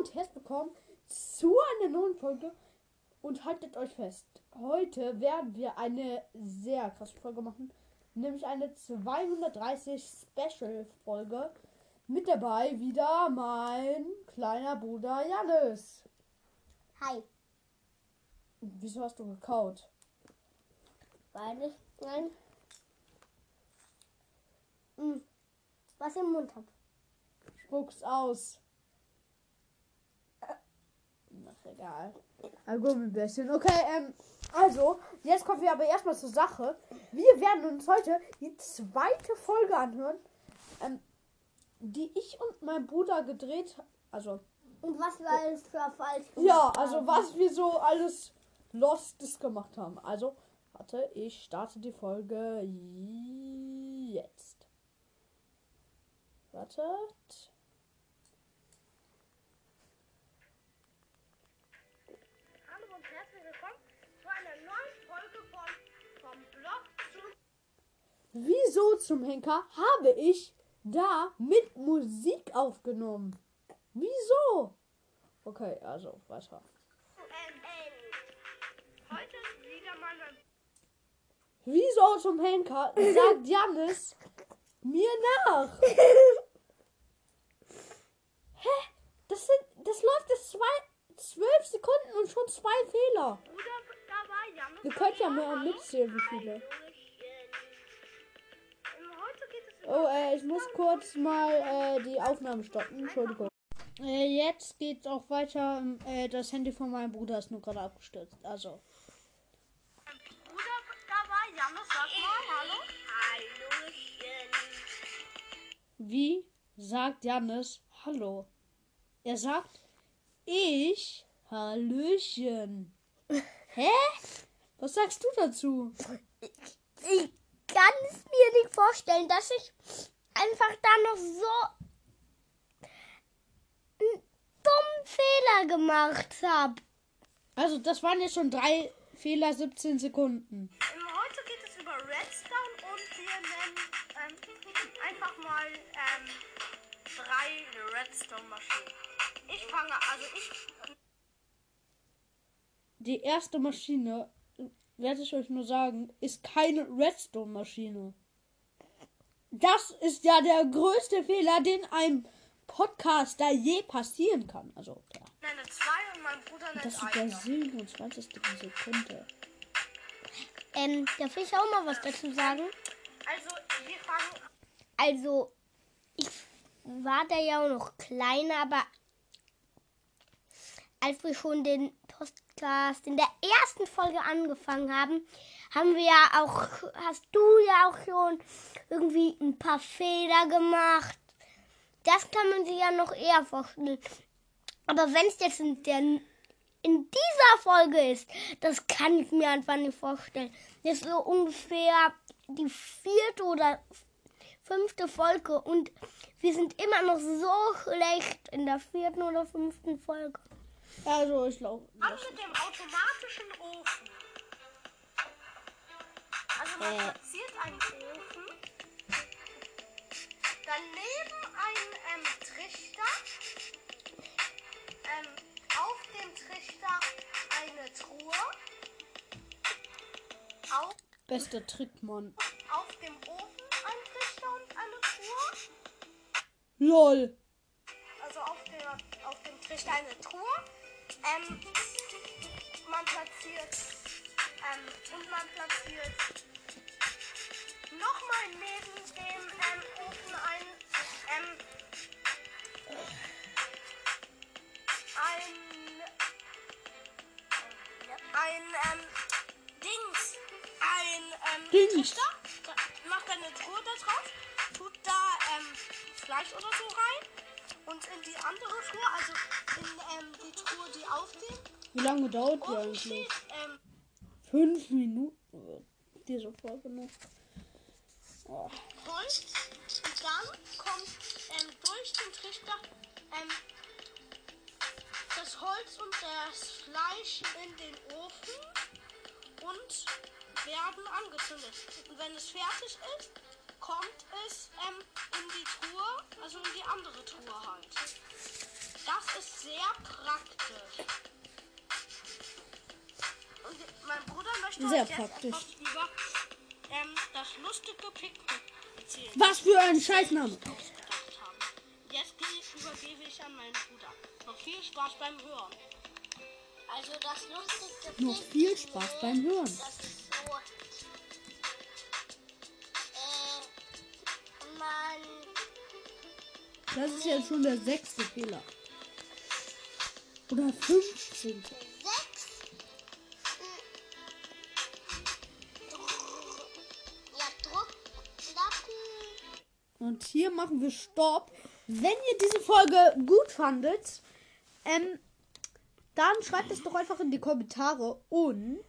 und herzlich willkommen zu einer neuen Folge. Und haltet euch fest, heute werden wir eine sehr krasse Folge machen. Nämlich eine 230 Special-Folge. Mit dabei wieder mein kleiner Bruder Janis. Hi. Wieso hast du gekaut? Weil ich ein mm, was im Mund habe. Spuck's aus. Egal. Ein Gummibärchen. Okay, ähm, also, jetzt kommen wir aber erstmal zur Sache. Wir werden uns heute die zweite Folge anhören, ähm, die ich und mein Bruder gedreht Also, Und was wir alles für falsch ja, gemacht also haben. was wir so alles Lostes gemacht haben. Also, warte, ich starte die Folge jetzt. Wartet. Wieso zum Henker habe ich da mit Musik aufgenommen? Wieso? Okay, also weiter. NN. Heute ist wieder mal mein Wieso zum Henker sagt Janis mir nach? Hä? Das sind, das läuft jetzt zwei, zwölf Sekunden und schon zwei Fehler. Ihr könnt ja mal mitzählen, wie viele. Oh, äh, ich muss kurz mal äh, die Aufnahme stoppen. Entschuldigung. Äh, jetzt geht's auch weiter. Äh, das Handy von meinem Bruder ist nur gerade abgestürzt. Also. Bruder dabei, Janus, sag mal Hallo. Hallöchen. Wie sagt Janis Hallo? Er sagt Ich Hallöchen. Hä? Was sagst du dazu? Ich kann es mir nicht vorstellen, dass ich einfach da noch so einen dummen Fehler gemacht habe. Also, das waren jetzt schon drei Fehler, 17 Sekunden. Ähm, Heute geht es über Redstone und wir nennen ähm, einfach mal ähm, drei Redstone-Maschinen. Ich fange, also ich Die erste Maschine, werde ich euch nur sagen, ist keine Redstone-Maschine. Das ist ja der größte Fehler, den einem Podcaster je passieren kann. Also, ja. nenne zwei und mein Bruder nennt Das ist der eine. 27. Sekunde. Ähm, darf ich auch mal was dazu sagen? Also wir fangen Also, ich war da ja auch noch kleiner, aber als wir schon den Podcast in der ersten Folge angefangen haben, haben wir ja auch, hast du ja auch schon irgendwie ein paar Fehler gemacht. Das kann man sich ja noch eher vorstellen. Aber wenn es jetzt in, der, in dieser Folge ist, das kann ich mir einfach nicht vorstellen. Das ist so ungefähr die vierte oder fünfte Folge und wir sind immer noch so schlecht in der vierten oder fünften Folge. Also, ich glaube. an mit dem automatischen Ofen. Also man Äh. platziert einen Ofen, daneben einen ähm, Trichter, ähm, auf dem Trichter eine Truhe, auf, Bester Trick, Mann. auf dem Ofen ein Trichter und eine Truhe, LOL. also auf, der, auf dem Trichter eine Truhe. Ähm, man platziert ähm, und man platziert nochmal neben dem ähm, Ofen ein ähm, ein ein ähm, Dings ein ähm, Dings. Trichter, da, macht eine Truhe da drauf, tut da ähm, Fleisch oder so rein und in die andere Truhe, also Wie lange dauert die eigentlich? ähm, Fünf Minuten wird diese Folge noch. Oh. Holz und dann kommt ähm, durch den Trichter ähm, das Holz und das Fleisch in den Ofen und werden angezündet. Und wenn es fertig ist, kommt es ähm, in die Truhe, also in die andere Truhe halt. Das ist sehr praktisch. Und mein Bruder möchte Sehr euch jetzt praktisch. etwas über ähm, das lustige Picknick erzählen. Was für ein Scheißname. Jetzt gehe- übergebe ich an meinen Bruder. Noch viel Spaß beim Hören. Also das lustigste Noch viel Spaß beim Hören. Das ist so. Äh, man. Das ist jetzt schon der sechste Fehler. Oder 15. Und hier machen wir Stopp. Wenn ihr diese Folge gut fandet, ähm, dann schreibt es doch einfach in die Kommentare und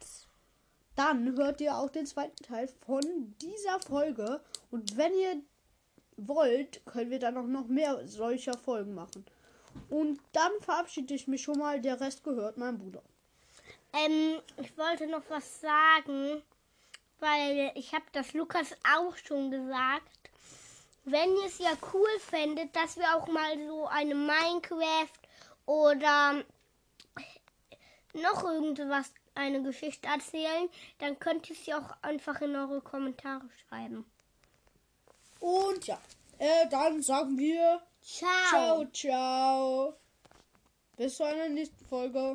dann hört ihr auch den zweiten Teil von dieser Folge. Und wenn ihr wollt, können wir dann auch noch mehr solcher Folgen machen. Und dann verabschiede ich mich schon mal. Der Rest gehört meinem Bruder. Ähm, ich wollte noch was sagen, weil ich habe das Lukas auch schon gesagt. Wenn ihr es ja cool fändet, dass wir auch mal so eine Minecraft oder noch irgendwas, eine Geschichte erzählen, dann könnt ihr es ja auch einfach in eure Kommentare schreiben. Und ja, äh, dann sagen wir Ciao. ciao, ciao. Bis zu einer nächsten Folge.